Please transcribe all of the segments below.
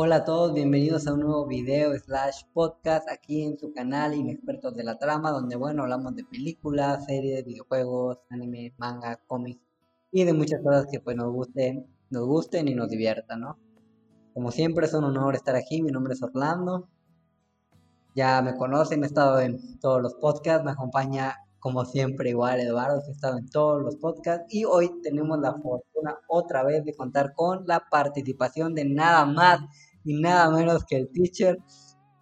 Hola a todos, bienvenidos a un nuevo video slash podcast aquí en su canal Inexpertos de la Trama, donde bueno, hablamos de películas, series, videojuegos, anime, manga, cómics y de muchas cosas que pues nos gusten, nos gusten y nos diviertan, ¿no? Como siempre es un honor estar aquí, mi nombre es Orlando, ya me conocen, he estado en todos los podcasts, me acompaña como siempre igual Eduardo, ha estado en todos los podcasts. Y hoy tenemos la fortuna otra vez de contar con la participación de nada más y nada menos que el teacher,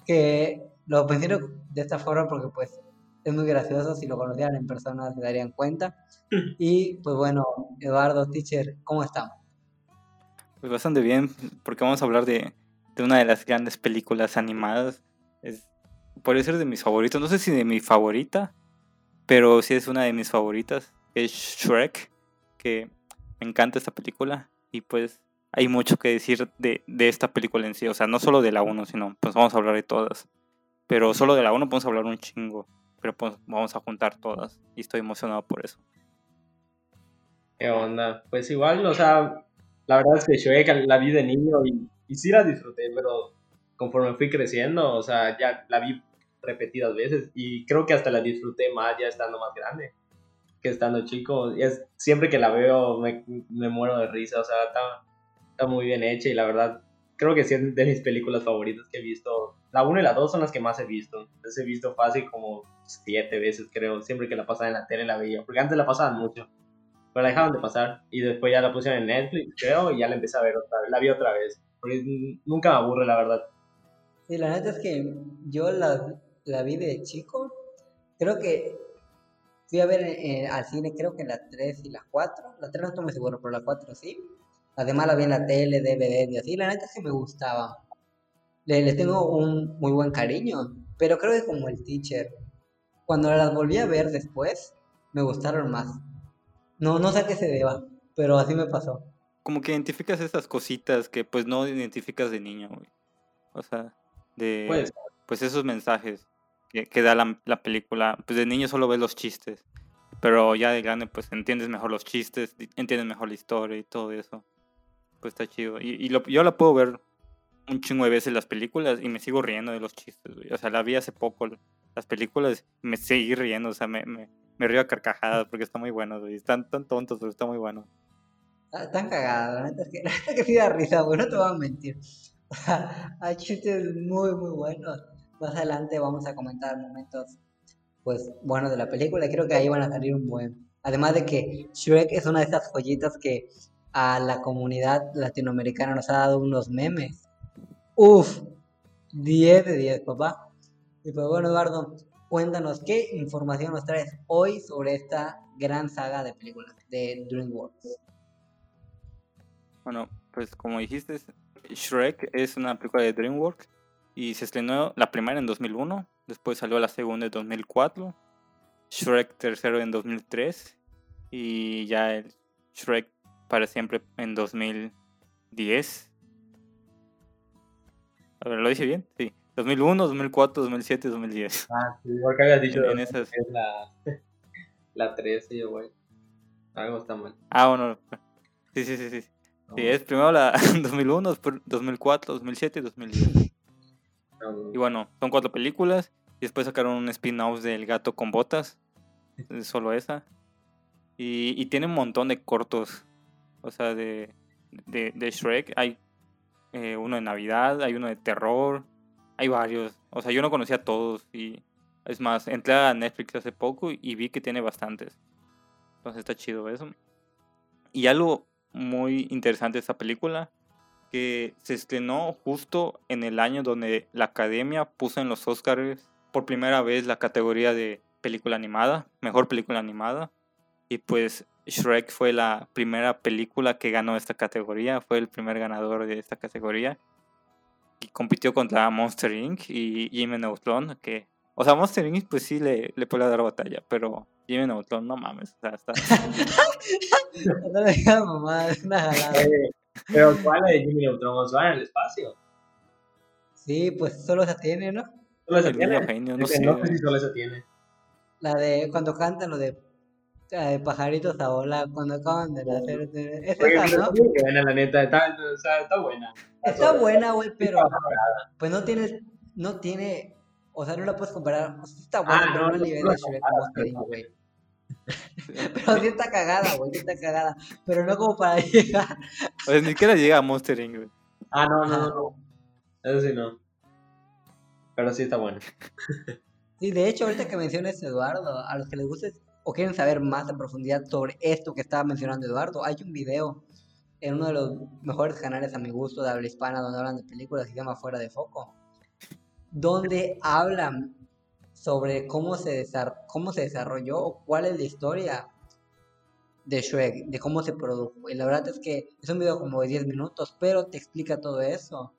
que lo menciono de esta forma porque pues es muy gracioso, si lo conocieran en persona se darían cuenta. Y pues bueno, Eduardo, teacher, ¿cómo estamos? Pues bastante bien, porque vamos a hablar de, de una de las grandes películas animadas. Es, puede ser de mis favoritos, no sé si de mi favorita, pero sí es una de mis favoritas. Es Shrek, que me encanta esta película y pues hay mucho que decir de, de, esta película en sí. O sea, no solo de la 1, sino pues vamos a hablar de todas. Pero solo de la 1 podemos hablar un chingo. Pero pues vamos a juntar todas. Y estoy emocionado por eso. ¿Qué onda? Pues igual, o sea, la verdad es que Shrek la vi de niño y, y sí la disfruté, pero conforme fui creciendo, o sea, ya la vi repetidas veces y creo que hasta la disfruté más ya estando más grande que estando chico. Es, siempre que la veo me, me muero de risa, o sea, está, está muy bien hecha y la verdad creo que sí es de mis películas favoritas que he visto. La 1 y la 2 son las que más he visto. Entonces he visto fácil como siete veces, creo. Siempre que la pasaba en la tele la veía. Porque antes la pasaban mucho. Pero la dejaban de pasar. Y después ya la pusieron en Netflix, creo. Y ya la empecé a ver otra vez. La vi otra vez. Porque nunca me aburre, la verdad. Sí, la neta es que yo la, la vi de chico. Creo que fui a ver eh, al cine, creo que la 3 y la 4. La 3 no estoy muy seguro, pero la 4 sí. Además la vi en la tele, DVD y así. La neta es que me gustaba. Le, le, tengo un muy buen cariño. Pero creo que como el teacher, cuando las volví a ver después, me gustaron más. No, no sé a qué se deba, pero así me pasó. Como que identificas esas cositas que pues no identificas de niño, güey. O sea, de pues, pues esos mensajes que, que da la, la, película. Pues de niño solo ves los chistes. Pero ya de grande pues entiendes mejor los chistes, entiendes mejor la historia y todo eso pues está chido. Y, y lo, yo la puedo ver un chingo de veces las películas y me sigo riendo de los chistes, güey. O sea, la vi hace poco las películas y me seguí riendo, o sea, me, me, me río a carcajadas porque está muy bueno, güey. Están tan tontos, pero está muy bueno. Están cagadas, la neta es que, la neta que risa, güey, no te voy a mentir. Hay chistes muy, muy buenos. Más adelante vamos a comentar momentos, pues, buenos de la película. Creo que ahí van a salir un buen. Además de que Shrek es una de esas joyitas que a la comunidad latinoamericana nos ha dado unos memes. Uf, 10 de 10, papá. Y pues bueno, Eduardo, cuéntanos qué información nos traes hoy sobre esta gran saga de películas de DreamWorks. Bueno, pues como dijiste, Shrek es una película de DreamWorks y se estrenó la primera en 2001, después salió la segunda en 2004, Shrek tercero en 2003 y ya el Shrek para siempre en 2010. A ver, ¿lo dije bien? Sí. 2001, 2004, 2007, 2010. Ah, sí, igual que habías dicho. En, esas... Es la, la 13, güey. Algo está mal. Ah, bueno. Sí, sí, sí, sí. Sí, es primero la 2001, después 2004, 2007 y 2010. No, y bueno, son cuatro películas. Y después sacaron un spin-off del gato con botas. Solo esa. Y, y tiene un montón de cortos o sea, de, de, de Shrek. Hay eh, uno de Navidad, hay uno de terror, hay varios. O sea, yo no conocía a todos y es más, entré a Netflix hace poco y vi que tiene bastantes. Entonces está chido eso. Y algo muy interesante de esta película, que se estrenó justo en el año donde la academia puso en los Oscars por primera vez la categoría de película animada, mejor película animada. Y pues Shrek fue la primera película que ganó esta categoría, fue el primer ganador de esta categoría. Y compitió contra Monster Inc. y Jimmy Neutron, que... O sea, Monster Inc. pues sí le, le puede dar batalla, pero Jimmy Neutron, no mames, o sea, está... no le digas mamá, es una jalada. pero ¿cuál es de Jimmy Neutron? ¿Va en el espacio? Sí, pues solo se tiene, ¿no? Solo se tiene. Genio, no, sé, no sé si solo se tiene. La de cuando cantan lo de de pajaritos a volar cuando acaban de nacer. Es Oye, esa, ¿no? buena, la neta, está, o sea, está buena. Está buena, güey, pero pues no tiene, no tiene, o sea, no la puedes comparar. O sea, está buena, Ah, pero no, no no, nivel no, de Shrek no, o no, Monster Inc, no. güey. Pero sí está cagada, güey, sí está cagada. Pero no como para llegar. O sea, ni siquiera llega a Monster Inc. güey. Ah, no, no, no. Eso sí no. Pero sí está bueno. Sí, de hecho, ahorita que mencionas Eduardo, a los que les guste o quieren saber más en profundidad sobre esto que estaba mencionando Eduardo, hay un video en uno de los mejores canales a mi gusto de habla hispana donde hablan de películas que se llama Fuera de Foco, donde hablan sobre cómo se, cómo se desarrolló o cuál es la historia de Shrek, de cómo se produjo. Y la verdad es que es un video como de 10 minutos, pero te explica todo eso.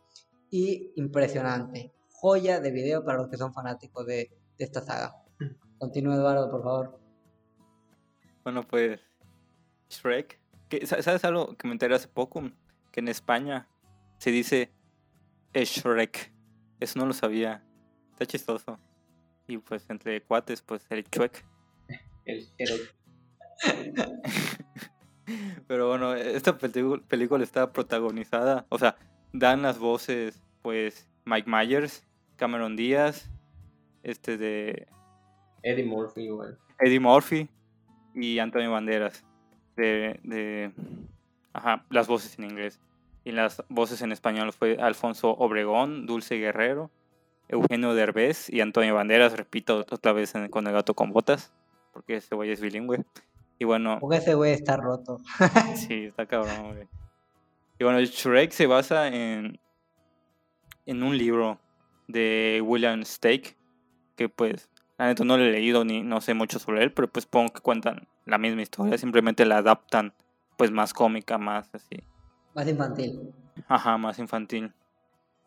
Y impresionante. Joya de video para los que son fanáticos de, de esta saga. Continúa Eduardo, por favor. Bueno, pues Shrek. ¿Sabes algo que me enteré hace poco? Que en España se dice Shrek. Eso no lo sabía. Está chistoso. Y pues entre cuates, pues el Shrek. El, el- Pero bueno, esta película está protagonizada, o sea, dan las voces, pues, Mike Myers, Cameron Díaz, este de Eddie Murphy, igual. Eddie Murphy y Antonio Banderas, de, de, ajá, las voces en inglés. Y las voces en español fue Alfonso Obregón, Dulce Guerrero, Eugenio Derbez y Antonio Banderas, repito otra vez en- con el gato con botas, porque ese güey es bilingüe. Y bueno, Porque ese güey está roto. Sí, está cabrón, güey. Y bueno, Shrek se basa en, en un libro de William Stake, que pues, la neta no lo he leído ni no sé mucho sobre él, pero pues pongo que cuentan la misma historia, simplemente la adaptan pues más cómica, más así, Más infantil. ajá, más infantil.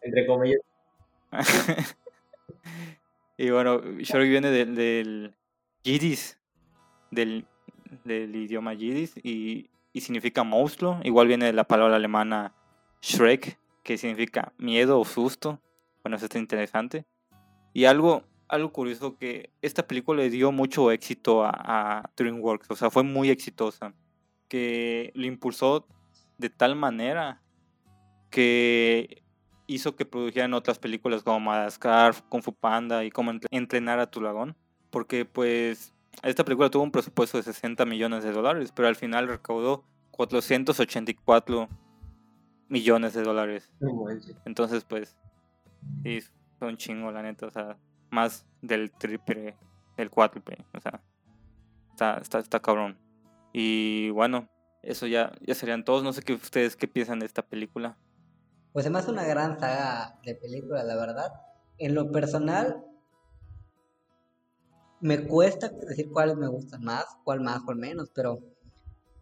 Entre comillas. y bueno, Shrek viene del, del Yiddish, del, del idioma Yiddish y, y significa monstruo. Igual viene de la palabra alemana Shrek, que significa miedo o susto. Bueno, eso está interesante. Y algo, algo curioso que esta película le dio mucho éxito a, a DreamWorks, o sea, fue muy exitosa, que lo impulsó de tal manera que hizo que produjeran otras películas como Madagascar, Kung Fu Panda y entre- entrenar a tu dragón. Porque pues esta película tuvo un presupuesto de 60 millones de dólares, pero al final recaudó 484 millones de dólares. Entonces pues sí, fue un chingo la neta, o sea, más del triple, del cuádruple, o sea, está, está, está cabrón. Y bueno, eso ya, ya serían todos, no sé qué ustedes qué piensan de esta película. Pues me hace una gran saga de películas, la verdad. En lo personal, me cuesta decir cuáles me gustan más, cuál más, cuál menos, pero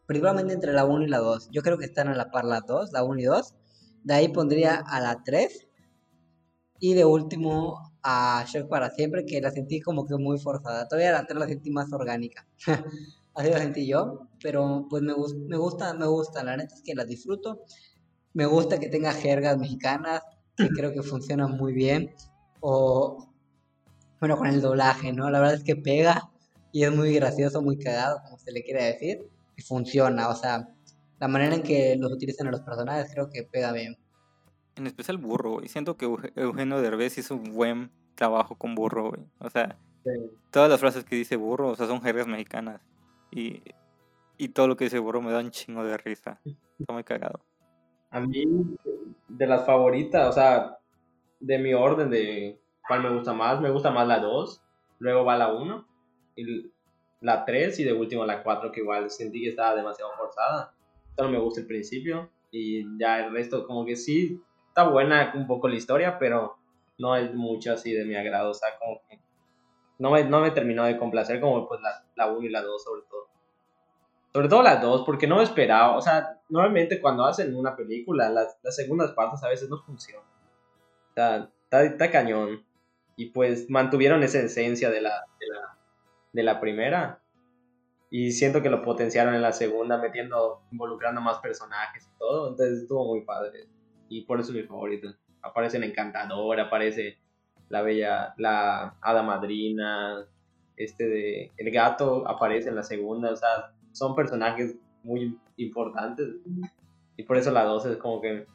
principalmente entre la 1 y la 2. Yo creo que están a la par las dos, la 1 y 2. De ahí pondría a la 3. Y de último a Shrek para siempre, que la sentí como que muy forzada. Todavía la 3 la sentí más orgánica. Así la sentí yo, pero pues me, me gusta, me gusta. La neta es que la disfruto. Me gusta que tenga jergas mexicanas, que creo que funcionan muy bien. O, bueno, con el doblaje, ¿no? La verdad es que pega y es muy gracioso, muy cagado, como se le quiere decir. Y funciona, o sea, la manera en que los utilizan a los personajes creo que pega bien. En especial Burro, güey. Siento que Euge- Eugenio Derbez hizo un buen trabajo con Burro, güey. O sea, Sí. todas las frases que dice Burro, o sea, son jergas mexicanas. Y, y todo lo que dice Burro me da un chingo de risa. Está muy cagado. A mí, de las favoritas, o sea, de mi orden de cuál me gusta más, me gusta más la 2, luego va la 1, y la 3 y de último la 4, que igual sentí que estaba demasiado forzada. Solo me gusta el principio y ya el resto como que sí, está buena un poco la historia, pero no es mucho así de mi agrado, o sea, como que no me, no me terminó de complacer como pues la, la 1 y la 2 sobre todo. Sobre todo las dos, porque no me esperaba. O sea, normalmente cuando hacen una película, las, las segundas partes a veces no funcionan. Sea, está, está cañón. Y pues mantuvieron esa esencia de la, de, la, de la primera. Y siento que lo potenciaron en la segunda, metiendo, involucrando más personajes y todo. Entonces estuvo muy padre. Y por eso es mi favorito. Aparece el encantador, aparece la bella, la hada madrina, este de el gato aparece en la segunda, o sea, son personajes muy importantes y por eso la 2 es como que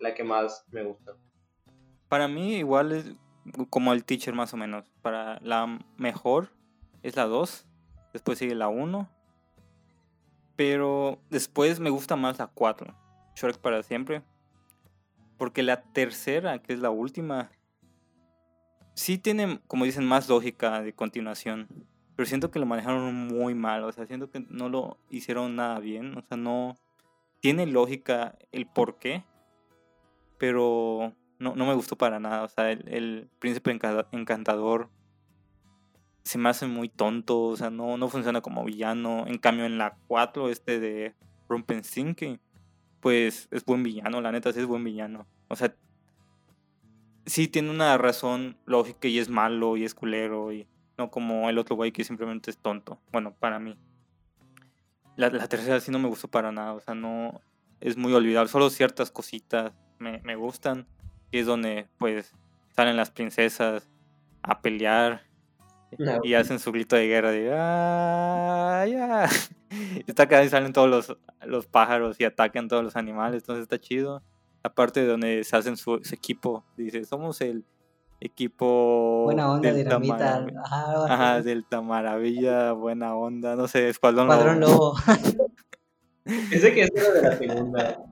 la que más me gusta. Para mí igual es como el teacher más o menos. Para la mejor es la 2, después sigue la 1, pero después me gusta más la 4, Shrek para siempre. Porque la tercera, que es la última, sí tiene, como dicen, más lógica de continuación. Pero siento que lo manejaron muy mal, o sea, siento que no lo hicieron nada bien, o sea, no tiene lógica el por qué, pero no, no me gustó para nada, o sea, el, príncipe encantador se me hace muy tonto, o sea, no, no funciona como villano, en cambio en la 4, este de Rumpenstiltskin, pues es buen villano, la neta sí es buen villano, o sea, sí tiene una razón lógica y es malo y es culero y no como el otro güey que simplemente es tonto. Bueno, para mí. La, tercera sí no me gustó para nada, o sea, no es muy olvidable. Solo ciertas cositas me, me gustan. Y es donde, pues, salen las princesas a pelear y hacen su grito de guerra de ¡Ah, ya! está acá y salen todos los, los pájaros y atacan todos los animales, entonces está chido. Aparte de donde se hacen su, su equipo, dice, somos el equipo buena onda dinamita. Ajá, Delta Maravilla buena onda no sé Escuadrón, Escuadrón Lobo, ese que es uno de la segunda.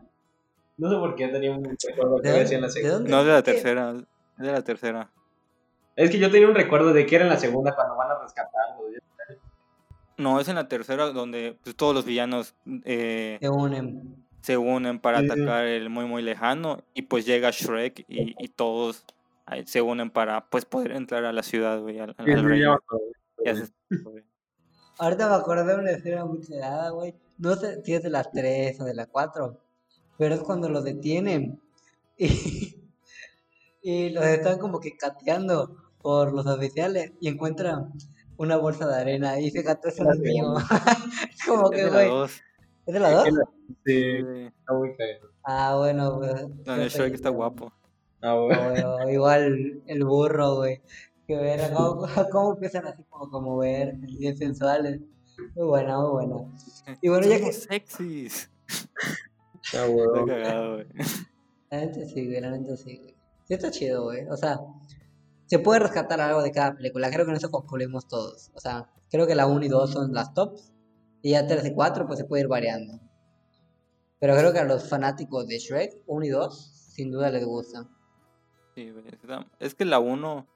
No sé por qué tenía un recuerdo que decía en la segunda. No es de la tercera es de la tercera es que yo tenía un recuerdo de que era en la segunda cuando van a rescatarlo no es en la tercera donde pues, todos los villanos eh, se unen. se unen para atacar el muy muy lejano y pues llega Shrek y, y todos se unen para pues poder entrar a la ciudad, güey, al, reino. Ahorita me acordé de una escena muy cegada, güey. No sé si es de las 3 o de las 4, pero es cuando los detienen. Y, y los están como que cateando por los oficiales y encuentran una bolsa de arena y ese gato es el mío. como que, güey. ¿Es de la 2? Sí, está muy feo. Ah, bueno, güey. No, el Shrek está guapo. Ah, igual el burro, güey. Que ver cómo, cómo, empiezan así como, como ver, bien sensuales. Muy buena, muy buena. Y bueno, ya que. sexys. Ah, güey. La gente sí, güey, la gente sí, güey. Sí, está chido, güey. O sea, se puede rescatar algo de cada película. Creo que en eso concluimos todos. O sea, creo que la 1 y 2 son las tops. Y ya 3 y 4, pues se puede ir variando. Pero creo que a los fanáticos de Shrek, 1 y 2, sin duda les gustan. Es que la 1,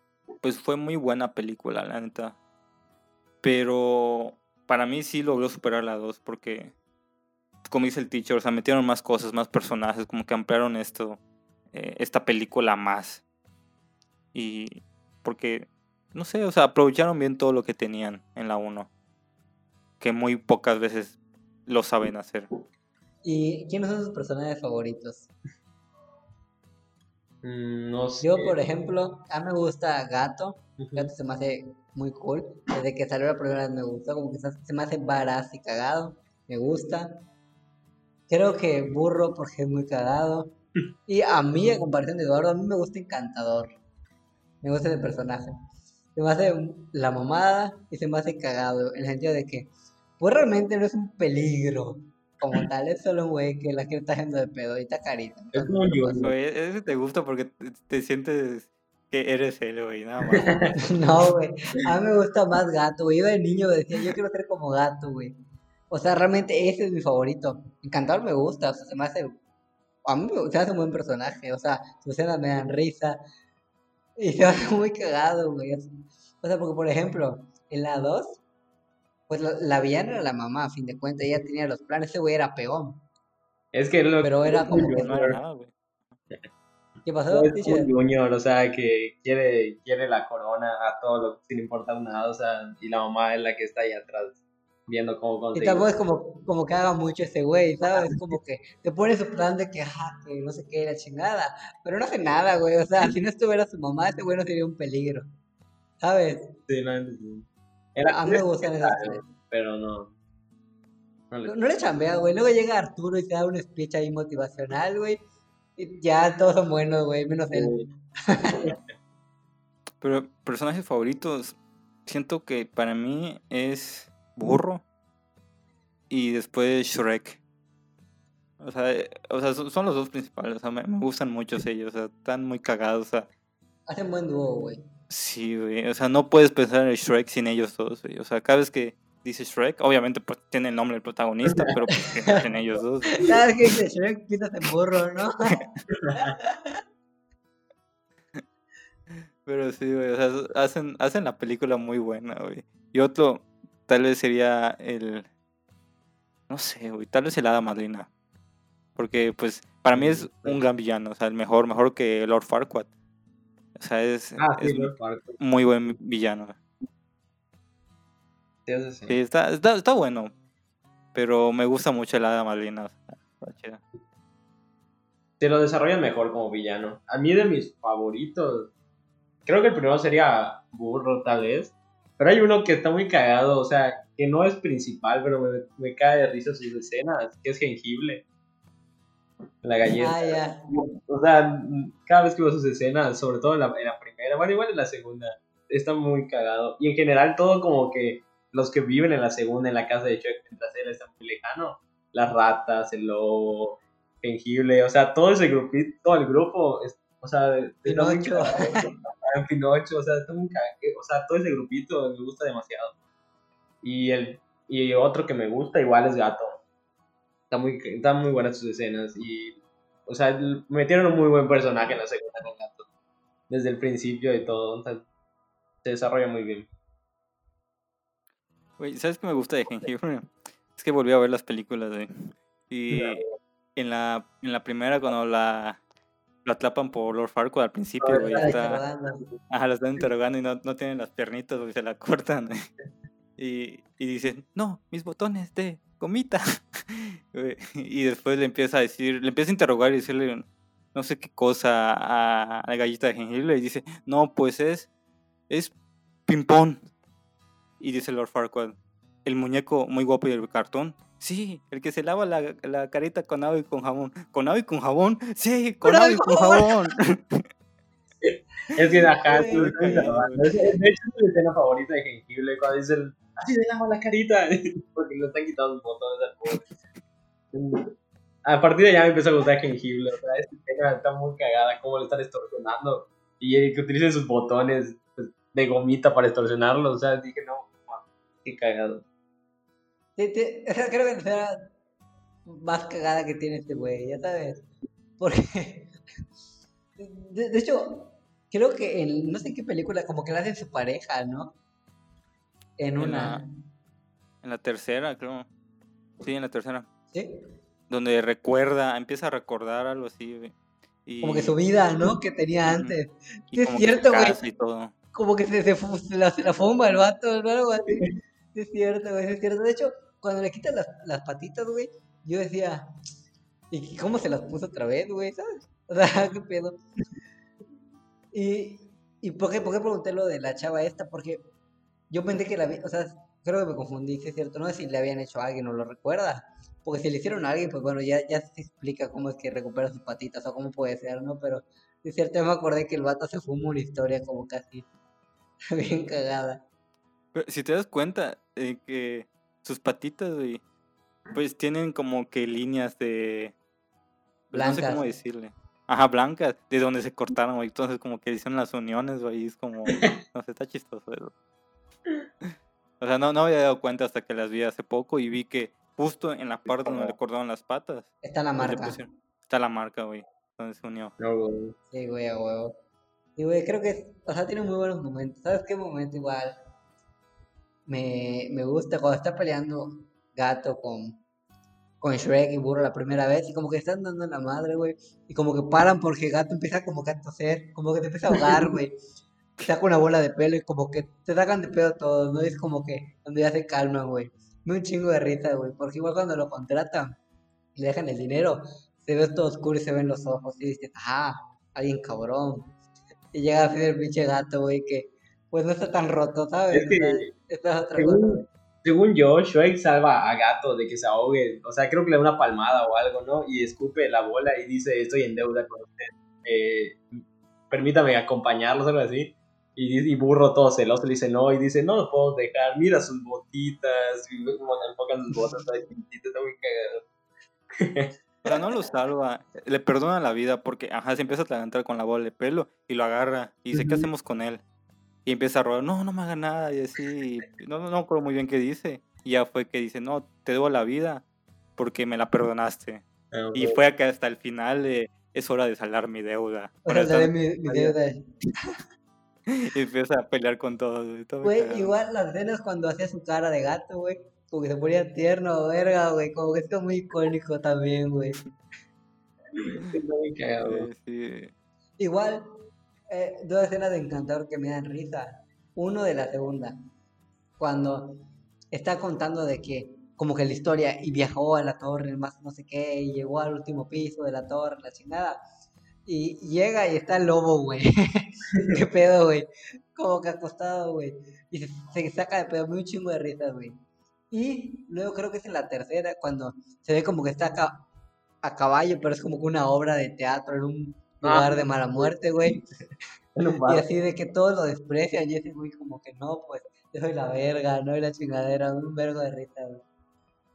pues fue muy buena película, la neta. Pero para mí sí logró superar la 2 porque, como dice el teacher, o sea, metieron más cosas, más personajes, como que ampliaron esto, eh, esta película más. Y porque, no sé, o sea, aprovecharon bien todo lo que tenían en la 1. Que muy pocas veces lo saben hacer. ¿Y quiénes son sus personajes favoritos? Mm, no Yo, por ejemplo, a mí me gusta Gato. Gato se me hace muy cool. Desde que salió la primera vez me gustó. Como que se me hace varaz y cagado. Me gusta. Creo que Burro porque es muy cagado. Y a mí, en comparación de Eduardo, a mí me gusta Encantador. Me gusta el personaje. Se me hace la mamada y se me hace cagado. En el sentido de que, pues realmente no es un peligro como tal, es solo un güey que la quiere está haciendo de pedo y está carita. Es como yo. ese te gusta porque te, sientes que eres él, güey, nada más. no, güey. A mí me gusta más gato, güey. Iba de niño decía, yo quiero ser como gato, güey. O sea, realmente ese es mi favorito. Encantador me gusta, o sea, se me hace. A mí se me hace un buen personaje, o sea, sus escenas me dan risa. Y se hace muy cagado, güey. O sea, porque por ejemplo, en la 2 pues la, la, villana era la mamá, a fin de cuentas, ella tenía los planes, ese güey era peón. Es que lo Pero era como que no güey. ¿Qué pasó? Es un junior, o sea, que quiere, quiere la corona a todo lo sin importar nada, o sea, y la mamá es la que está ahí atrás viendo cómo conseguir. Y tampoco es como, como que haga mucho ese güey, ¿sabes? Es como que te pone su plan de que, ajá, que no sé qué, la chingada. Pero no hace nada, güey. O sea, si no estuviera su mamá, ese güey no sería un peligro. ¿Sabes? Sí, no, sí. Era, a mí me gustan esas Pero no. No le, no, le chambea, güey. Luego llega Arturo y te da un speech ahí motivacional, güey. Y ya todos son buenos, güey, menos él. Pero personajes favoritos, siento que para mí es burro y después Shrek. O sea, eh, o sea son los dos principales. O sea, me, gustan mucho ellos. O sea, están muy cagados. O sea, Hacen buen dúo, güey. Sí, güey. O sea, no puedes pensar en Shrek sin ellos dos, güey. O sea, cada vez que dice Shrek, obviamente pues, tiene el nombre del protagonista, pero pues en ellos dos. Cada vez que dice Shrek, piensas en burro, ¿no? pero sí, güey. O sea, hacen, hacen la película muy buena, güey. Y otro, tal vez sería el. No sé, güey. Tal vez el Hada Madrina. Porque, pues, para mí es un gran villano. O sea, el mejor, mejor que Lord Farquaad. O sea, es, ah, muy buen villano. Sí, está, está, está, bueno. Pero me gusta mucho el Hada Madrina. Te lo desarrollan mejor como villano. A mí de mis favoritos. Creo que el primero sería Burro, tal vez. Pero hay uno que está muy cagado, o sea, que no es principal, pero me, me cae de risa sus escenas, que es jengible. La galleta. Ah, o sea, cada vez que veo sus escenas, sobre todo en la, primera, bueno, igual en la segunda, está muy cagado. Y en general todo como que los que viven en la segunda, en la casa de Chuck, mientras él está muy lejano. Las ratas, el lobo, jengible, o sea, todo ese grupito, todo el grupo, o sea, Pinocho. Pinocho, o sea, o sea, todo ese grupito me gusta demasiado. Y el y otro que me gusta igual es Gato. Está muy, están muy buenas sus escenas y, o sea, metieron un muy buen personaje en la segunda con Gato. Desde el principio y todo, se desarrolla muy bien. Güey, ¿sabes qué me gusta de Jengibre? Es que volví a ver las películas, de Y en la, en la primera, cuando la, lo atrapan por Lord Farquaad al principio, güey, está... Ajá, lo están interrogando y no, no tienen las piernitas, güey, se la cortan. Y, y dicen, no, mis botones de gomita. y después le empieza a decir, le empieza a interrogar y decirle no sé qué cosa a, la gallita de jengibre y dice, no, pues es, es ping-pong. Y dice Lord Farquaad, el muñeco muy guapo y el cartón. Sí, el que se lava la, la carita con agua y con jabón. ¿Con agua y con jabón? Sí, con agua y con jabón. es que acá, de hecho es mi escena favorita de jengibre cuando dice el así le llama la carita, porque le están quitando sus botones al A partir de allá me empezó a gustar jengible, o sea, esta está muy cagada, cómo le están extorsionando, y que utilicen sus botones pues, de gomita para extorsionarlo, o sea, dije, no, qué cagado. Sí, creo que la más cagada que tiene este güey, ya sabes, porque, de, hecho, creo que en no sé qué película, como que la hacen su pareja, ¿no? En una. En la, tercera, creo. Sí, en la tercera. ¿Sí? Donde recuerda, empieza a recordar algo así, Y... Como que su vida, ¿no? Que tenía antes. sí, es cierto, güey. Como que se, se, la, se la fuma el vato, ¿no? Algo así. Sí, es cierto, güey, es cierto. De hecho, cuando le quitan las, las patitas, güey, yo decía, ¿y cómo se las puso otra vez, güey? ¿Sabes? O sea, qué pedo. Y, ¿y por, qué, por qué pregunté lo de la chava esta? Porque yo pensé que la o sea, creo que me confundí, es cierto, no sé si le habían hecho a alguien o lo recuerda, porque si le hicieron a alguien, pues bueno, ya, ya se explica cómo es que recupera sus patitas o cómo puede ser, ¿no? Pero es cierto, yo me acordé que el vato se fumó una historia como casi bien cagada. Pero si te das cuenta eh, que sus patitas, pues tienen como que líneas de... Blancas. Pues, no sé cómo decirle. Ajá, blancas, de donde se cortaron, güey. Entonces como que dicen las uniones, güey, es como... No sé, está chistoso eso. O sea, no, no había dado cuenta hasta que las vi hace poco y vi que justo en la parte donde le cortaron las patas. Está la marca. está la marca, güey. Donde se unió. Sí, güey, a huevo. Y, güey, creo que, o sea, tiene muy buenos momentos. ¿Sabes qué momento igual? Me, me gusta cuando está peleando Gato con, con Shrek y Burro la primera vez y como que están dando la madre, güey. Y como que paran porque Gato empieza como que a toser, como que te empieza a ahogar, güey saca una bola de pelo y como que te sacan de pedo todos, ¿no? Es como que cuando ya se calman, güey. Me un chingo de risa, güey, porque igual cuando lo contratan y le dejan el dinero, se ve todo oscuro y se ven los ojos y dices, ah, alguien cabrón. Y llega a ser el pinche gato, güey, que pues no está tan roto, ¿sabes? Es que, otra según, cosa, según yo, Shrek salva a Gato de que se ahogue. O sea, creo que le da una palmada o algo, ¿no? Y escupe la bola y dice, estoy en deuda con usted. Eh, permítame acompañarlos, algo así. Y, y burro todo celoso le dice no, y dice, no lo puedo dejar, mira sus botitas, y como enfocan sus botas ahí está muy cagado. Pero no lo salva, le perdona la vida porque, ajá, se empieza a atragantar con la bola de pelo y lo agarra y dice, ¿qué hacemos con él? Y empieza a robar, no, no me haga nada, y así, no, no, no acuerdo muy bien qué dice. Y ya fue que dice, no, te debo la vida porque me la perdonaste. Ah, y fue que hasta el final es hora de saldar mi deuda. mi, deuda. y empieza a pelear con todos. Güey, igual las escenas cuando hacía su cara de gato, güey, como que se ponía tierno, verga, güey, como que esto muy icónico también, güey. Igual, eh, dos escenas de Encantador que me dan risa. Uno de la segunda, cuando está contando de que como que la historia y viajó a la torre, más no sé qué, y llegó al último piso de la torre, la chingada. Y llega y está el lobo, güey. ¿Qué pedo, güey? Como que acostado, güey. Y se, saca de pedo, muy chingo de risas, güey. Y luego creo que es en la tercera, cuando se ve como que está a caballo, pero es como que una obra de teatro en un lugar de mala muerte, güey. y así de que todos lo desprecian y ese güey como que no, pues yo soy la verga, no soy la chingadera, un vergo de risa, güey.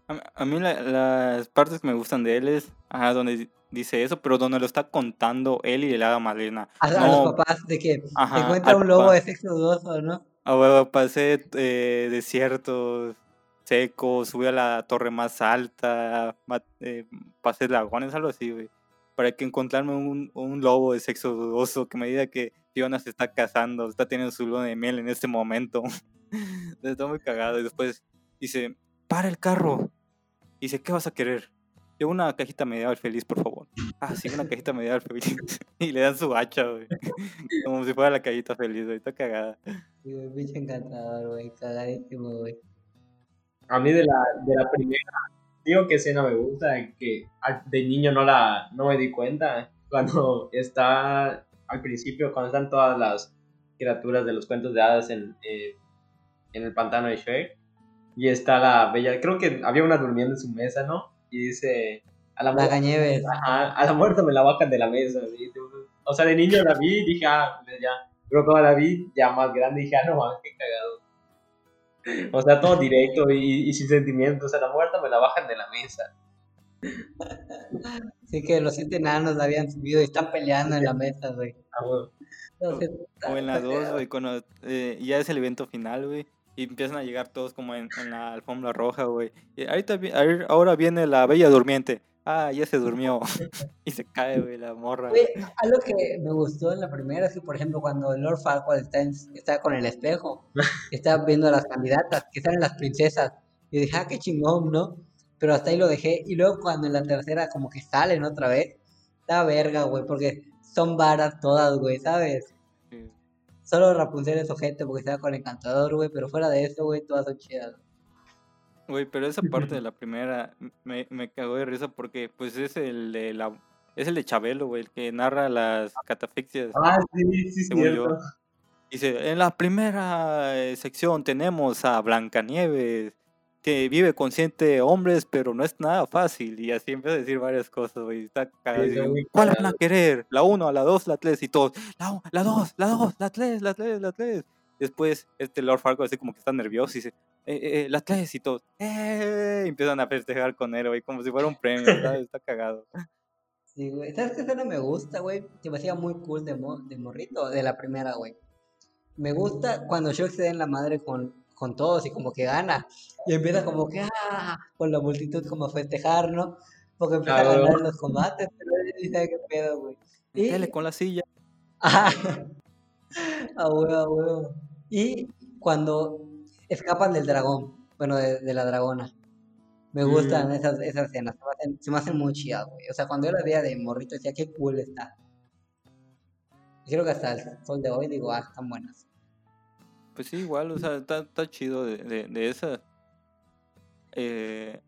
A, mí las partes que me gustan de él es ajá, donde dice eso, pero donde lo está contando él y le haga Malena. A, los papás de que encuentra un lobo de sexo dudoso, ¿no? A huevo, pasé eh, desiertos secos, subí a la torre más alta, eh, pasé dragones, algo así, güey. Para que encontrarme un, un lobo de sexo dudoso que me diga que Fiona se está casando, está teniendo su luna de miel en este momento. está muy cagado. Y después dice, para el carro. Dice, ¿qué vas a querer? Yo una cajita medieval feliz, por favor. Ah, sí, una cajita medieval feliz. y le dan su hacha, güey. Como si fuera la cajita feliz, güey. Está cagada. Sí, güey, bicho encantador, güey. Cagadísimo, güey. A mí de la, de la primera, digo que escena me gusta, que de niño no la no me di cuenta. Cuando está al principio, cuando están todas las criaturas de los cuentos de hadas en, eh, en el pantano de Shrek y está la bella, creo que había una durmiendo en su mesa, ¿no? Y dice, a la, muerta, a la muerta me la bajan de la mesa. O sea, de niño la vi y dije, ah, ya. Pero cuando la vi ya más grande dije, ah, no mames, qué cagado. O sea, todo directo y, sin sentimientos. O sea, la muerta me la bajan de la mesa. Sí, que los siete enanos la habían subido y están peleando en la mesa, güey. Ah, bueno. o en la dos, güey, cuando eh, ya es el evento final, güey. Y empiezan a llegar todos como en, la alfombra roja, güey. Y ahorita, ahora viene la bella durmiente. Ah, ya se durmió. y se cae, güey, la morra. Güey, algo que me gustó en la primera es que, por ejemplo, cuando Lord Farquaad está, está con el espejo, está viendo a las candidatas, que salen las princesas. Y dije, ah, qué chingón, ¿no? Pero hasta ahí lo dejé. Y luego cuando en la tercera como que salen otra vez, está verga, güey, porque son varas todas, güey, ¿sabes? Solo Rapunzel es ojete porque estaba con el encantador, güey, pero fuera de eso, güey, todas son chidas. Güey, pero esa parte de la primera me, me cagó de risa porque pues es el de la es el de Chabelo, güey, el que narra las catafixias. Ah, sí, sí, cierto. Dice, en la primera eh, sección tenemos a Blancanieves, que vive consciente hombres, pero no es nada fácil. Y así empieza a decir varias cosas, güey. Está cagado. ¿Cuál van a querer? La 1, la 2, la 3 y todos. La 2, la 2, la 3, la 3, la 3. Después, este Lord Fargo así como que está nervioso y dice, eh, eh, eh la 3 y todos. ¡Eh! Y empiezan a festejar con él, güey, como si fuera un premio. está, está cagado. Sí, güey. ¿Sabes qué escena me gusta, güey? Que me hacía muy cool de, de morrito, de la primera, güey. Me gusta cuando Shrek se da en la madre con, con todos y como que gana. Y empieza como que, ah, con la multitud como a festejar, ¿no? Porque empieza a ganar los combates, pero él dice, qué pedo, güey. Y... con la silla. Ah, a huevo, a huevo. Y cuando escapan del dragón, bueno, de, la dragona. Me gustan mm. esas, esas escenas, se me, hacen, se me hacen muy chidas, güey. O sea, cuando yo la veía de morrito decía, qué cool está. Y creo que hasta el sol de hoy digo, ah, están buenas. Pues sí, igual, o sea, está, está chido de, de, esa. Eh,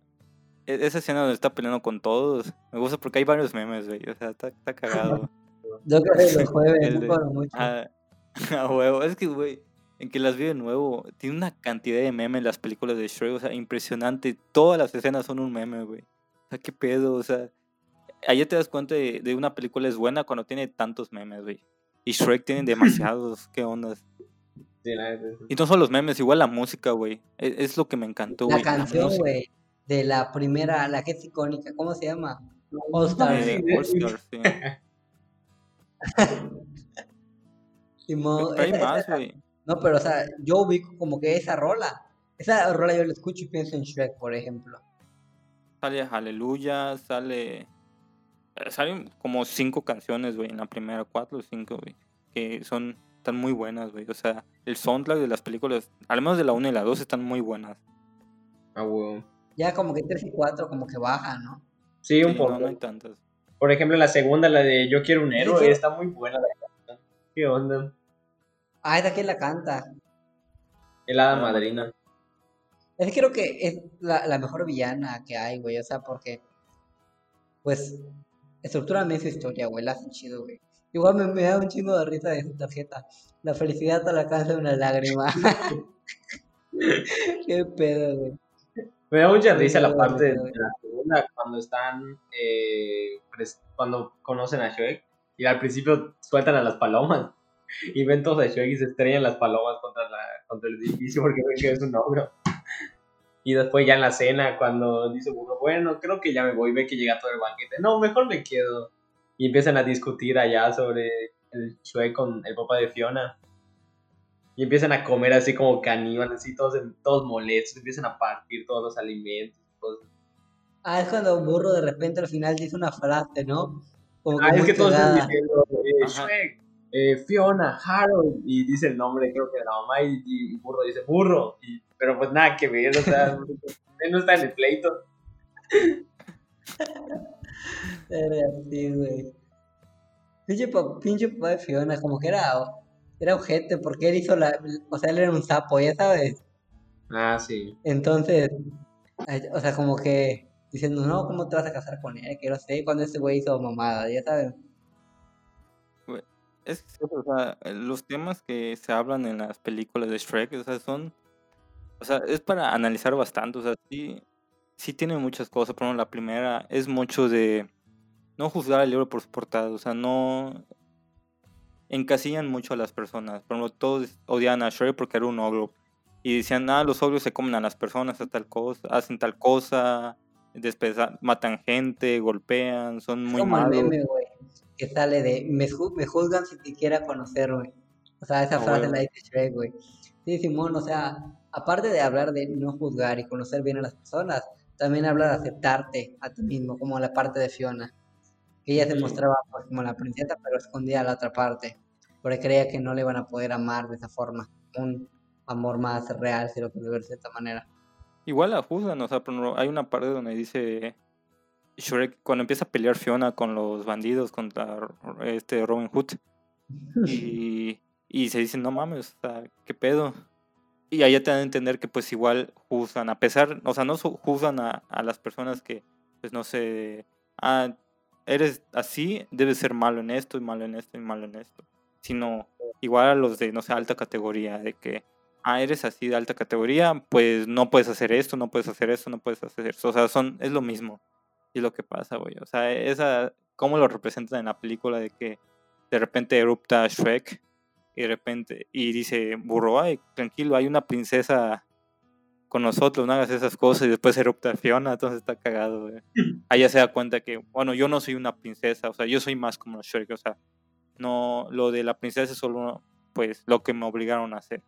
e, esa escena donde está peleando con todos. Me gusta porque hay varios memes, güey. O sea, está, está cagado. Yo creo que los jueves, no mucho. A, a, huevo. Es que, güey, en que las vi de nuevo, tiene una cantidad de memes las películas de Shrek. O sea, impresionante. Todas las escenas son un meme, güey. O sea, qué pedo, o sea. Ayer te das cuenta de, de una película es buena cuando tiene tantos memes, güey. Y Shrek tiene demasiados, qué ondas. Y no solo los memes, igual la música, güey. Es, es, lo que me encantó, güey. La canción, güey, de la primera, la que es icónica, ¿cómo se llama? All Stars. Eh, All Stars, sí. hay más, güey. No, pero, o sea, yo ubico como que esa rola. Esa rola yo la escucho y pienso en Shrek, por ejemplo. Sale Aleluya, sale. Eh, salen como cinco canciones, güey, en la primera, cuatro o cinco, güey. Que son. Están muy buenas, güey. O sea, el soundtrack de las películas, al menos de la 1 y la 2, están muy buenas. Ah, güey. Ya como que 3 y 4 como que bajan, ¿no? Sí, un poco. No, hay tantas. Por ejemplo, la segunda, la de Yo quiero un héroe, está muy buena la ¿Qué onda? Ah, esa que la canta. El hada madrina. Es que creo que es la, mejor villana que hay, güey. O sea, porque. Pues. Estructuralmente su historia, güey. La hace chido, güey. Igual me, da un chingo de risa de su tarjeta. La felicidad te la cansa de una lágrima. Qué pedo, güey. Me da mucha risa la parte de la segunda, cuando están. Eh, cuando conocen a Shrek. Y al principio sueltan a las palomas. Y ven todos a Shrek y se estrellan las palomas contra, la, contra el edificio porque ven que es un ogro. Y después ya en la cena, cuando dice uno, bueno, creo que ya me voy, ve que llega todo el banquete. No, mejor me quedo. Y empiezan a discutir allá sobre el Shrek con el papá de Fiona. Y empiezan a comer así como caníbales, así todos, todos molestos, empiezan a partir todos los alimentos. Ah, es cuando burro de repente al final dice una frase, ¿no? Como ah, es que todos están diciendo, eh, Shrek, eh, Fiona, Harold, y dice el nombre creo que de la mamá, y, y burro dice burro, y pero pues nada que ver, o sea, no está en el pleito. Era así, güey. Pinche, pinche papá de Fiona, como que era, era ojete, porque él hizo la. O sea, él era un sapo, ya sabes. Ah, sí. Entonces, o sea, como que diciendo, no, ¿cómo te vas a casar con él? Que no sé, cuando ese güey hizo mamada, ya sabes. Es o sea, los temas que se hablan en las películas de Shrek, o sea, son o sea, es para analizar bastante, o sea, sí, sí tiene muchas cosas. Por ejemplo, la primera es mucho de no juzgar el libro por su portada, o sea, no encasillan mucho a las personas. Por ejemplo, todos odiaban a Shrek porque era un ogro. Y decían, ah, los ogros se comen a las personas, hacen tal cosa, hacen tal cosa, matan gente, golpean, son muy Como malos. meme, que sale de, me, juzgan si te quiera conocer, güey. O sea, esa ah, frase la dice Shrek, güey. Sí, Simón, o sea, aparte de hablar de no juzgar y conocer bien a las personas, también habla de aceptarte a ti mismo, como la parte de Fiona. Ella se mostraba pues, como la princesa, pero escondía la otra parte, porque creía que no le iban a poder amar de esa forma, un amor más real, si lo puedes ver de esta manera. Igual la juzgan, o sea, hay una parte donde dice Shrek, cuando empieza a pelear Fiona con los bandidos contra este Robin Hood, y y se dicen, no mames, ¿qué pedo? Y ahí te dan a entender que pues igual juzgan, a pesar, o sea, no juzgan a, a las personas que, pues no sé, ah, eres así, debes ser malo en esto y malo en esto y malo en esto. Sino igual a los de, no sé, alta categoría, de que, ah, eres así de alta categoría, pues no puedes hacer esto, no puedes hacer esto, no puedes hacer eso. O sea, son, es lo mismo. Y es lo que pasa, güey. O sea, esa, cómo lo representan en la película de que de repente erupta Shrek y de repente, y dice, burro, ay, tranquilo, hay una princesa con nosotros, no hagas esas cosas, y después erupta Fiona, entonces está cagado, Ahí ya se da cuenta que, bueno, yo no soy una princesa, o sea, yo soy más como Shrek, o sea, no, lo de la princesa es solo, pues, lo que me obligaron a hacer,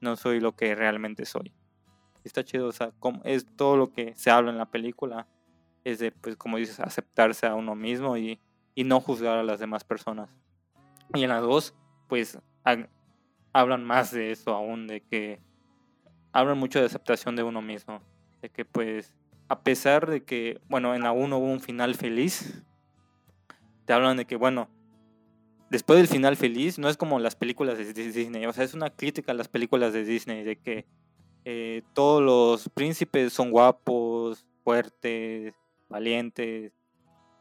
no soy lo que realmente soy. Está chido, o sea, es todo lo que se habla en la película, es de, pues, como dices, aceptarse a uno mismo y, y no juzgar a las demás personas. Y en la dos, pues hablan más de eso aún, de que hablan mucho de aceptación de uno mismo, de que pues a pesar de que, bueno, en la 1 hubo un final feliz, te hablan de que, bueno, después del final feliz, no es como las películas de Disney, o sea, es una crítica a las películas de Disney, de que eh, todos los príncipes son guapos, fuertes, valientes,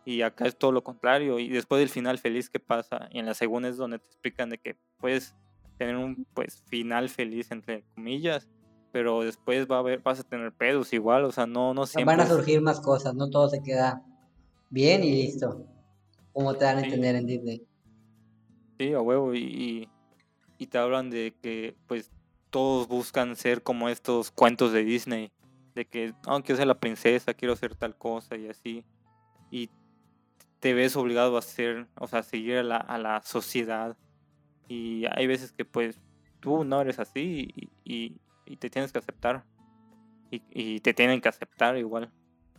y acá es todo lo contrario. Y después del final feliz, ¿qué pasa? Y en la segunda es donde te explican de que puedes tener un pues final feliz, entre comillas, pero después va a haber, vas a tener pedos igual, o sea, no, no siempre. Van a surgir más cosas, no todo se queda bien y listo. Como te dan a entender en Disney. Sí, a huevo, y, y te hablan de que pues todos buscan ser como estos cuentos de Disney, de que, oh, quiero ser la princesa, quiero ser tal cosa y así. Y te ves obligado a hacer, o sea, a seguir a la, a la sociedad. Y hay veces que pues tú no eres así y, y, te tienes que aceptar. Y, y, te tienen que aceptar igual.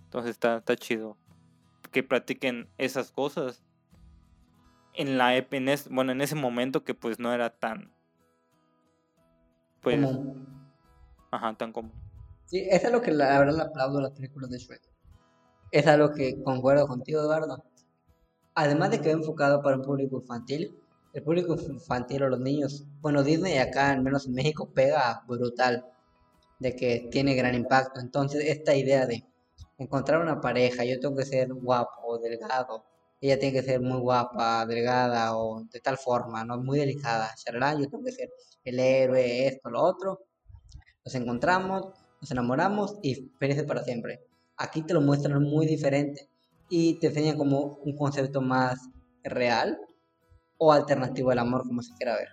Entonces está, está chido. Que practiquen esas cosas. En la en bueno, en ese momento que pues no era tan pues ajá, tan común. Sí, es lo que la, verdad le aplaudo a las películas de Shrek. Es algo que concuerdo contigo, Eduardo. Además de que va enfocado para un público infantil, el público infantil o los niños, bueno, Disney acá, al menos en México, pega brutal, de que tiene gran impacto. Entonces, esta idea de encontrar una pareja, yo tengo que ser guapo o delgado, ella tiene que ser muy guapa, delgada o de tal forma, no muy delicada, yo tengo que ser el héroe, esto, lo otro. Nos encontramos, nos enamoramos y felices para siempre. Aquí te lo muestran muy diferente y te enseñan como un concepto más real o alternativo al amor, como se quiera ver.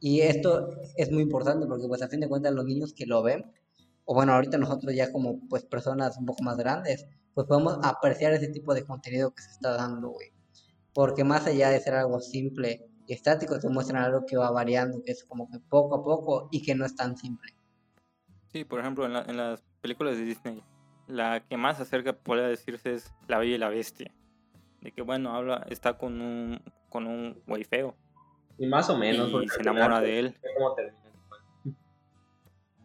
Y esto es muy importante porque pues a fin de cuentas los niños que lo ven, o bueno, ahorita nosotros ya como pues personas un poco más grandes, pues podemos apreciar ese tipo de contenido que se está dando, güey. Porque más allá de ser algo simple y estático, te muestran algo que va variando, que es como que poco a poco y que no es tan simple. Sí, por ejemplo, en, en las películas de Disney, la que más acerca, podría decirse, es La Bella y la Bestia. De que, bueno, habla, está con un, con un güey feo. Y más o menos. Y se enamora de él.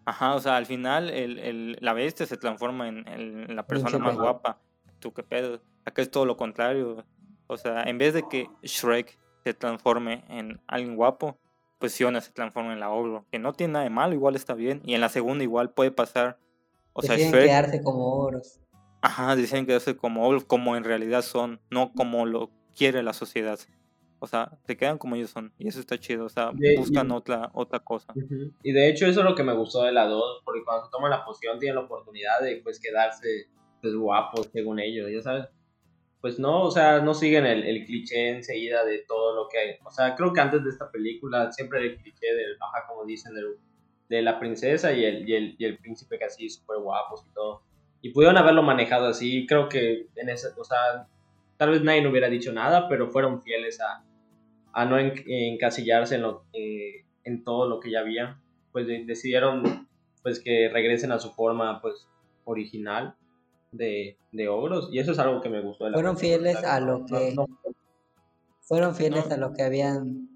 Ajá, o sea, al final el, el, la bestia se transforma en, la persona más guapa. Tú qué pedo. Acá es todo lo contrario. O sea, en vez de que Shrek se transforme en alguien guapo, pues Fiona se transforma en la ogro. Que no tiene nada de malo, igual está bien. Y en la segunda igual puede pasar. O sea, Shrek... quedarse como ogros. Ajá, deciden quedarse como ogros, como en realidad son, no como lo quiere la sociedad. O sea, se quedan como ellos son. Y eso está chido. O sea, buscan otra, otra cosa. Y de hecho, eso es lo que me gustó de la 2. Porque cuando se toman la poción, tienen la oportunidad de pues quedarse pues, guapos, según ellos. Ya sabes. Pues no, o sea, no siguen el, el, cliché enseguida de todo lo que hay. O sea, creo que antes de esta película siempre el cliché del, baja, como dicen, de la princesa y el, y el, y el príncipe que así súper guapos y todo. Y pudieron haberlo manejado así. Creo que en ese, o sea, tal vez nadie no hubiera dicho nada, pero fueron fieles a, a no encasillarse en, lo, eh, en todo lo que ya había, pues decidieron pues que regresen a su forma pues original de, de ogros y eso es algo que me gustó. fueron fieles a lo que fueron fieles a lo que habían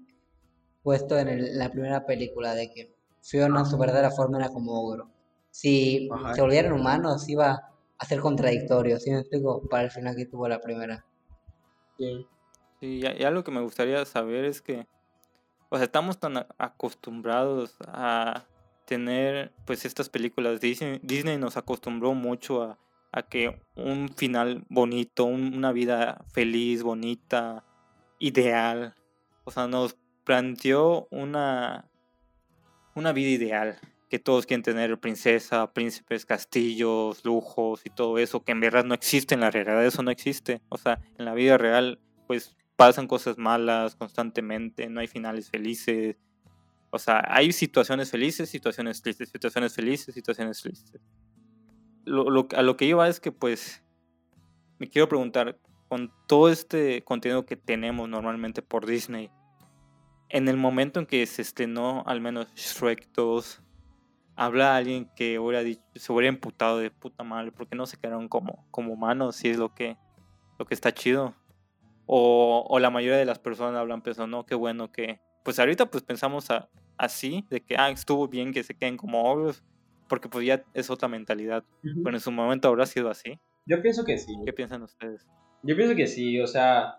puesto en, la primera película de que Fiona su verdadera forma era como ogro. Si se volvieran humanos iba a ser contradictorio, ¿sí me explico? Para el final que tuvo la primera. Sí. Sí, y algo que me gustaría saber es que, o sea, estamos tan acostumbrados a tener, pues, estas películas. Disney, Disney nos acostumbró mucho a, a que un final bonito, una vida feliz, bonita, ideal, o sea, nos planteó una, una vida ideal, que todos quieren tener princesa, príncipes, castillos, lujos y todo eso, que en verdad no existe en la realidad, eso no existe. O sea, en la vida real, pues pasan cosas malas constantemente, no hay finales felices. O sea, hay situaciones felices, situaciones tristes, situaciones felices, situaciones tristes. Lo, a lo que iba es que pues me quiero preguntar, con todo este contenido que tenemos normalmente por Disney, en el momento en que se estrenó al menos Shrek 2, habla alguien que hubiera dicho, se hubiera imputado de puta madre, porque no se quedaron como, como humanos, si es lo que, lo que está chido. O, la mayoría de las personas hablan pensando, no, qué bueno que... Pues ahorita pues pensamos así, de que, ah, estuvo bien que se queden como obvios, porque pues ya es otra mentalidad. Pero en su momento habrá sido así. Yo pienso que sí. ¿Qué piensan ustedes? Yo pienso que sí, o sea...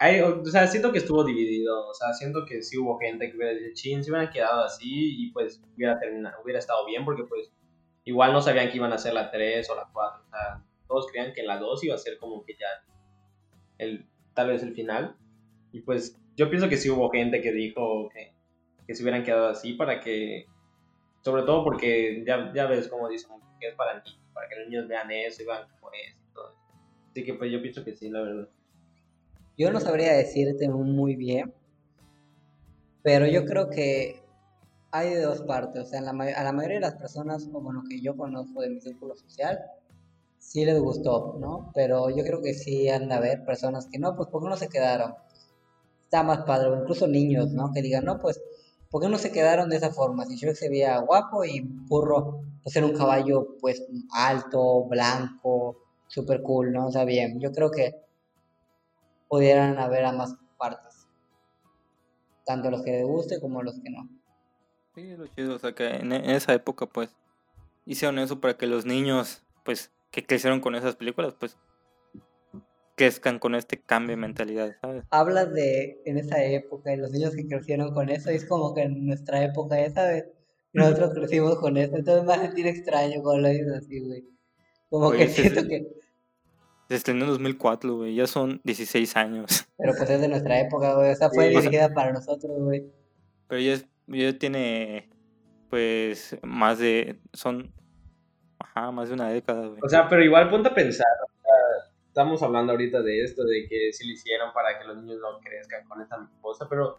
Hay, o sea, siento que estuvo dividido, o sea, siento que sí hubo gente que hubiera dicho, chin, se hubieran quedado así y pues hubiera terminado, hubiera estado bien porque pues igual no sabían que iban a ser la 3 o la 4, o sea, todos creían que la 2 iba a ser como que ya el, tal vez el final. Y pues yo pienso que sí hubo gente que dijo que, que se hubieran quedado así para que, sobre todo porque ya, ya ves como dicen, que es para niños, para que los niños vean eso y vean como eso y todo. Así que pues yo pienso que sí, la verdad. Yo no sabría decirte muy bien, Pero yo creo que hay de dos partes. O sea, a la mayoría de las personas, como lo que yo conozco de mi círculo social, sí les gustó, ¿no? Pero yo creo que sí han de haber personas que no, pues ¿por qué no se quedaron? Está más padre, o incluso niños, ¿no? Que digan, no, pues, ¿por qué no se quedaron de esa forma? Si Shrek se veía guapo y Burro, pues era un caballo, pues, alto, blanco, súper cool, ¿no? O sea, bien, yo creo que pudieran haber ambas partes. Tanto los que les guste como los que no. Sí, lo chido, o sea que en esa época, pues, hicieron eso para que los niños, pues, que crecieron con esas películas, pues crezcan con este cambio de mentalidad, ¿sabes? Hablas de en esa época, de los niños que crecieron con eso, y es como que en nuestra época, ¿sabes? Nosotros crecimos con eso, entonces me va a sentir extraño cuando lo dices así, güey. Como que siento que... Se estrenó en 2004, güey, ya son 16 años. Pero pues es de nuestra época, güey, o sea, fue dirigida para nosotros, güey. Pero ya, ya tiene, pues, más de, son Ajá, más de una década, O sea, pero igual ponte a pensar. Estamos hablando ahorita de esto, de que si lo hicieron para que los niños no crezcan con esta cosa, pero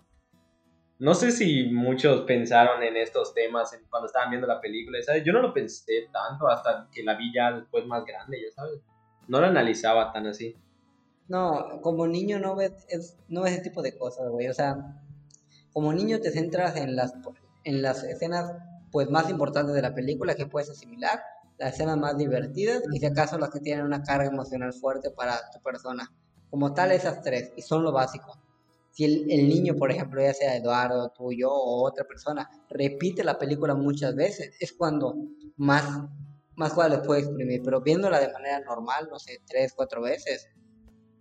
no sé si muchos pensaron en estos temas cuando estaban viendo la película, ¿sabes? Yo no lo pensé tanto hasta que la vi ya después más grande, ya sabes. No lo analizaba tan así. No, como niño no ves, no ves ese tipo de cosas, güey. O sea, como niño te centras en las, en las escenas pues más importantes de la película que puedes asimilar las escenas más divertidas y si acaso las que tienen una carga emocional fuerte para tu persona. Como tal, esas tres, y son lo básico. Si el, niño, por ejemplo, ya sea Eduardo, tuyo o otra persona, repite la película muchas veces, es cuando más, más cosas le puede exprimir. Pero viéndola de manera normal, no sé, tres, cuatro veces,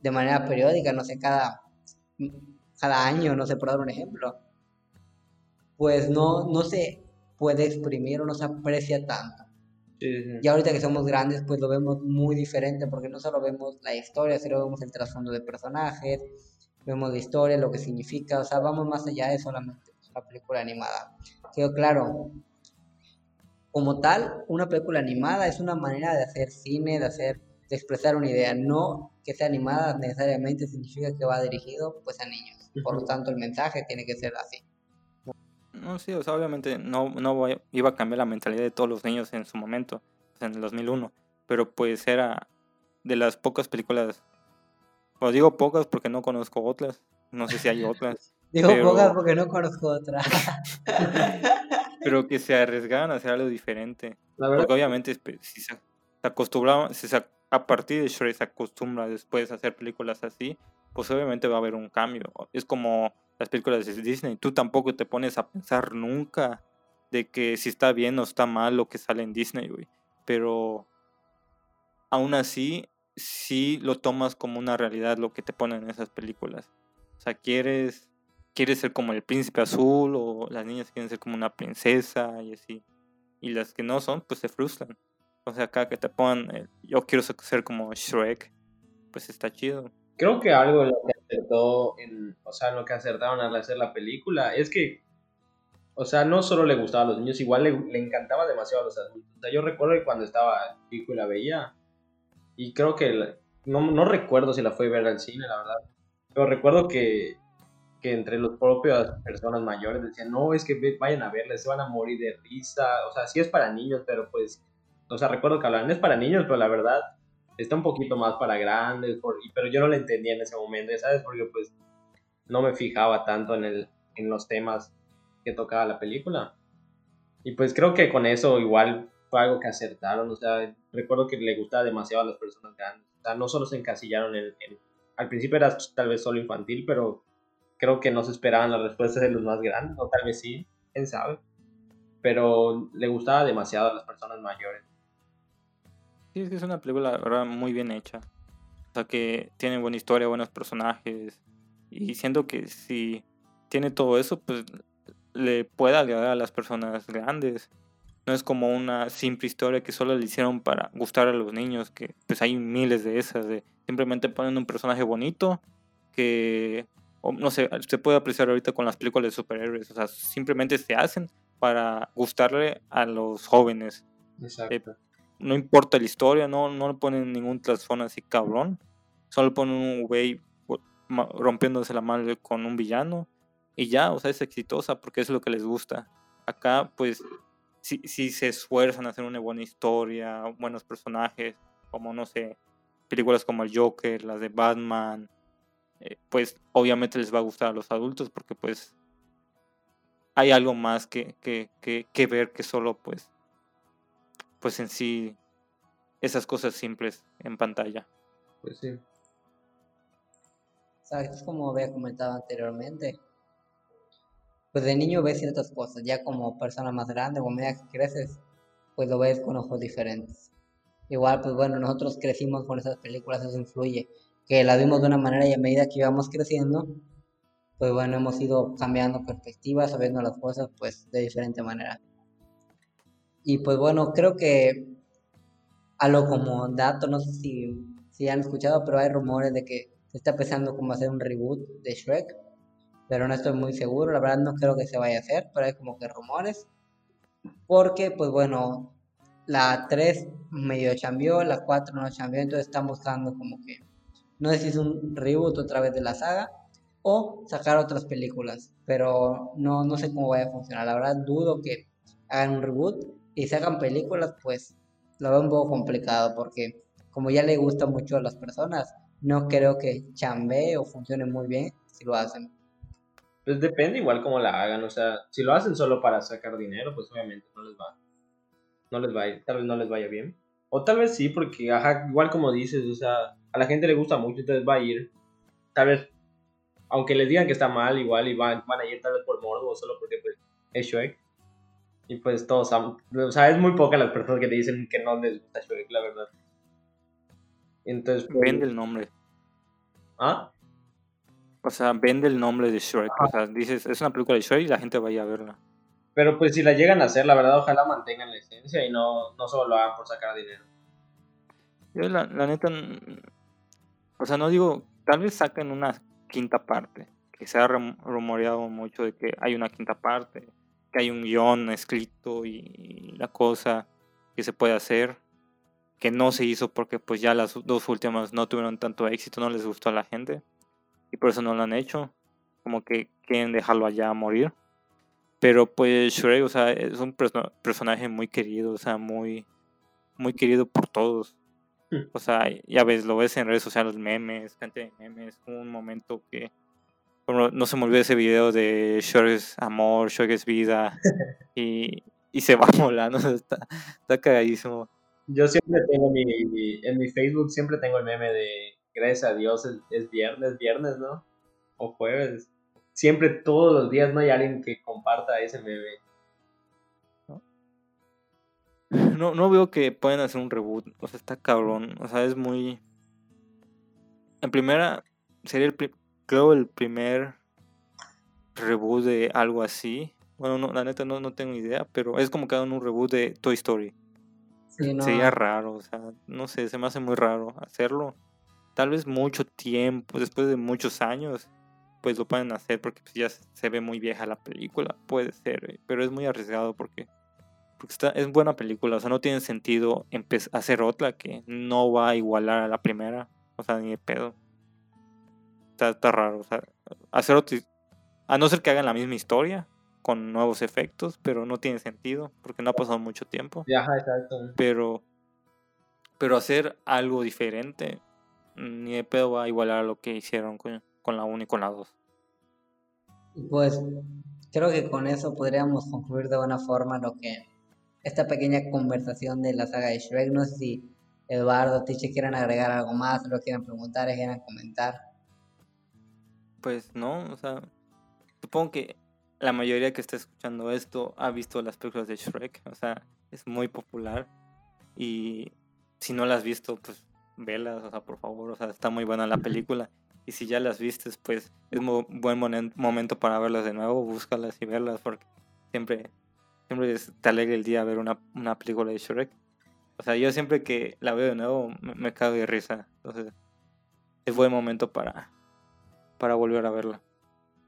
de manera periódica, no sé, cada, cada año, no sé, por dar un ejemplo, pues no, no se puede exprimir o no se aprecia tanto. Y ahorita que somos grandes, pues lo vemos muy diferente, porque no solo vemos la historia, sino vemos el trasfondo de personajes, vemos la historia, lo que significa, o sea, vamos más allá de solamente una película animada. Quedó claro, como tal, una película animada es una manera de hacer cine, de hacer, de expresar una idea, no que sea animada necesariamente significa que va dirigido pues a niños. Por lo tanto, el mensaje tiene que ser así. No, sí, o sea, obviamente no, no iba a cambiar la mentalidad de todos los niños en su momento, en el 2001, pero pues era de las pocas películas, o digo pocas porque no conozco otras, no sé si hay otras. digo pocas porque no conozco otras. pero que se arriesgaban a hacer algo diferente. Porque obviamente pues, si se acostumbraban, si se, a partir de Shrek se acostumbra después a hacer películas así, pues obviamente va a haber un cambio. Es como las películas de Disney. Tú tampoco te pones a pensar nunca de que si está bien o está mal lo que sale en Disney, güey. Pero aún así, sí lo tomas como una realidad lo que te ponen en esas películas. O sea, quieres, quieres ser como el príncipe azul o las niñas quieren ser como una princesa y así. Y las que no son, pues se frustran. O sea, acá que te pongan, yo quiero ser como Shrek, pues está chido. Creo que algo lo que acertó, en, o sea, lo que acertaron al hacer la película es que, o sea, no solo le gustaba a los niños, igual le, encantaba demasiado a los adultos. O sea, yo recuerdo que cuando estaba chico y la veía, y creo que, no, no recuerdo si la fue a ver al cine, la verdad, pero recuerdo que, que entre los propias personas mayores decían, no, es que vayan a verla, se van a morir de risa, o sea, sí es para niños, pero pues, o sea, recuerdo que hablaban, es para niños, pero la verdad está un poquito más para grandes, pero yo no lo entendía en ese momento, ¿sabes? Porque pues no me fijaba tanto en, el, en los temas que tocaba la película. Y pues creo que con eso igual fue algo que acertaron, o sea, recuerdo que le gustaba demasiado a las personas grandes. O sea, no solo se encasillaron en, al principio era tal vez solo infantil, pero creo que no se esperaban las respuestas de los más grandes, o tal vez sí, quién sabe. Pero le gustaba demasiado a las personas mayores. Es que es una película, muy bien hecha. O sea, que tiene buena historia, buenos personajes. Y siento que si tiene todo eso, pues le puede agradar a las personas grandes. No es como una simple historia que solo le hicieron para gustar a los niños, que pues hay miles de esas. De simplemente ponen un personaje bonito que, no sé, se puede apreciar ahorita con las películas de superhéroes. O sea, simplemente se hacen para gustarle a los jóvenes. Exacto no importa la historia, no, no le ponen ningún trasfondo así cabrón. Solo ponen un güey rompiéndose la madre con un villano y ya, o sea, es exitosa porque es lo que les gusta. Acá, pues, si, si se esfuerzan a hacer una buena historia, buenos personajes, como, no sé, películas como el Joker, las de Batman, eh, pues obviamente les va a gustar a los adultos porque pues hay algo más que, que, que, ver que solo pues, pues en sí esas cosas simples en pantalla. Pues sí. ¿Sabes? Como había comentado anteriormente. Pues de niño ves ciertas cosas, ya como persona más grande o medida que creces, pues lo ves con ojos diferentes. Igual, pues bueno, nosotros crecimos con esas películas, eso influye, que las vimos de una manera y a medida que íbamos creciendo, pues bueno, hemos ido cambiando perspectivas, sabiendo las cosas pues de diferente manera. Y pues bueno, creo que a lo como dato, no sé si, si han escuchado, pero hay rumores de que se está pensando como hacer un reboot de Shrek, pero no estoy muy seguro, la verdad no creo que se vaya a hacer, pero hay como que rumores, porque pues bueno, la 3 medio cambió, la 4 no cambió, entonces están buscando como que, no sé si es un reboot otra vez de la saga o sacar otras películas, pero no, no sé cómo vaya a funcionar, la verdad dudo que hagan un reboot y se hagan películas, pues lo veo un poco complicado porque como ya le gusta mucho a las personas, no creo que chambee o funcione muy bien si lo hacen. Pues depende igual cómo la hagan, o sea, si lo hacen solo para sacar dinero, pues obviamente no les va no les vaya, tal vez no les vaya bien. O tal vez sí, porque, ajá, igual como dices, o sea, a la gente le gusta mucho, entonces va a ir. Tal vez, aunque les digan que está mal, igual y van, van a ir tal vez por morbo, solo porque pues, es Shrek. Y pues todos, o sea, es muy poca las personas que te dicen que no les gusta Shrek, la verdad. Entonces, pues, vende el nombre. ¿Ah? O sea, vende el nombre de Shrek. O sea, dices, es una película de Shrek y la gente vaya a verla. Pero pues si la llegan a hacer, la verdad, ojalá mantengan la esencia y no, no solo lo hagan por sacar dinero. Yo la, neta, o sea, no digo, tal vez saquen una quinta parte, que se ha rumoreado mucho de que hay una quinta parte, que hay un guion escrito y la cosa que se puede hacer, que no se hizo porque pues ya las dos últimas no tuvieron tanto éxito, no les gustó a la gente y por eso no lo han hecho, como que quieren dejarlo allá a morir. Pero pues Shrek, o sea, es un personaje muy querido, o sea, muy, muy querido por todos. Hmm. O sea, ya ves, lo ves en redes sociales, memes, cantidad de memes, un momento que no se me olvida ese video de Shrek es amor, Shrek es vida y, y se va volando, está, está cagadísimo. Yo siempre tengo mi, en mi Facebook siempre tengo el meme de gracias a Dios es, es viernes, viernes, ¿no? O jueves siempre todos los días no hay alguien que comparta ese meme. No, no veo que puedan hacer un reboot. O sea, está cabrón. O sea, es muy. En primera, sería el. Creo el primer reboot de algo así. Bueno, no, la neta no, no tengo idea, pero es como que hagan un reboot de Toy Story. Sería raro, o sea, no sé, se me hace muy raro hacerlo. Tal vez mucho tiempo, después de muchos años, pues lo pueden hacer porque pues, ya se ve muy vieja la película, puede ser, pero es muy arriesgado porque, porque está, es buena película, o sea, no tiene sentido hacer otra que no va a igualar a la primera, o sea, ni de pedo. Está, está raro, o sea, hacer otra, a no ser que hagan la misma historia con nuevos efectos, pero no tiene sentido porque no ha pasado mucho tiempo. exacto. Pero, pero hacer algo diferente, ni de pedo va a igualar a lo que hicieron con con la 1 y con la 2. Pues creo que con eso podríamos concluir de buena forma lo que esta pequeña conversación de la saga de Shrek. No sé si Eduardo, Tiche quieren agregar algo más, lo quieren preguntar, quieran comentar. Pues no, o sea, supongo que la mayoría que está escuchando esto ha visto las películas de Shrek, o sea, es muy popular y si no las has visto, pues velas, o sea, por favor, o sea, está muy buena la película y si ya las vistes, pues es un buen momento para verlas de nuevo, búscalas y verlas porque siempre, siempre te alegra el día ver una, una película de Shrek. O sea, yo siempre que la veo de nuevo me, cago de risa. Entonces, es buen momento para, para volver a verla.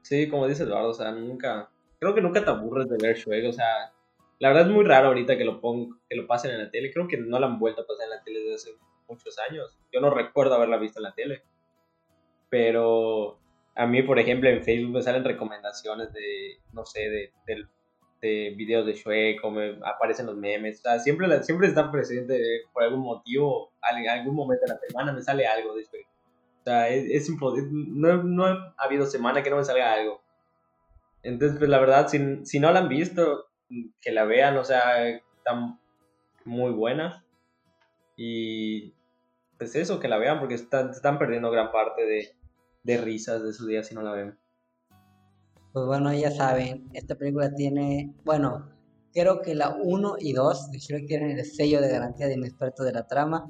Sí, como dice Eduardo, o sea, nunca, creo que nunca te aburres de ver Shrek, o sea, la verdad es muy raro ahorita que lo pongo, que lo pasen en la tele, creo que no la han vuelto a pasar en la tele desde hace muchos años, yo no recuerdo haberla visto en la tele, pero a mí, por ejemplo, en Facebook me salen recomendaciones de, no sé, de, de, videos de Shrek o aparecen los memes. O sea, siempre, siempre están presentes por algún motivo, algún momento de la semana me sale algo de Shrek. O sea, es, imposible, no, no, ha habido semana que no me salga algo. Entonces, pues la verdad, si, si no la han visto, que la vean, o sea, está muy buena. Y pues eso, que la vean, porque están, están perdiendo gran parte de, de risas de su día si no la ven. Pues bueno, ya saben, esta película tiene, bueno, creo que la 1 y 2 de Shrek tienen el sello de garantía de inexperto de la trama.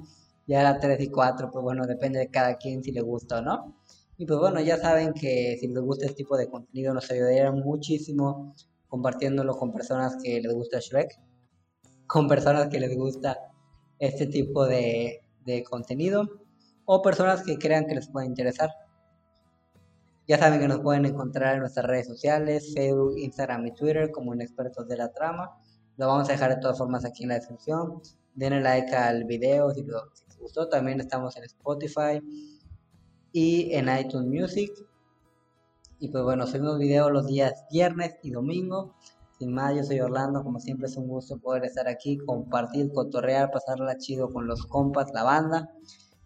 Ya la 3 y 4, pues bueno, depende de cada quien si le gusta o no. Y pues bueno, ya saben que si les gusta este tipo de contenido nos ayudaría muchísimo compartiéndolo con personas que les gusta Shrek, con personas que les gusta este tipo de, de contenido o personas que crean que les pueda interesar. Ya saben que nos pueden encontrar en nuestras redes sociales, Facebook, Instagram y Twitter como en expertos de la trama. Lo vamos a dejar de todas formas aquí en la descripción. Denle like al video si, si les gustó. También estamos en Spotify y en iTunes Music. Y pues bueno, subimos videos los días viernes y domingo. Sin más, yo soy Orlando. Como siempre es un gusto poder estar aquí, compartir, cotorrear, pasarla chido con los compas, la banda.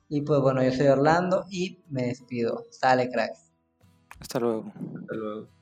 Y pues bueno, yo soy Orlando y me despido. Sale, cracks. Hasta luego. Hasta luego.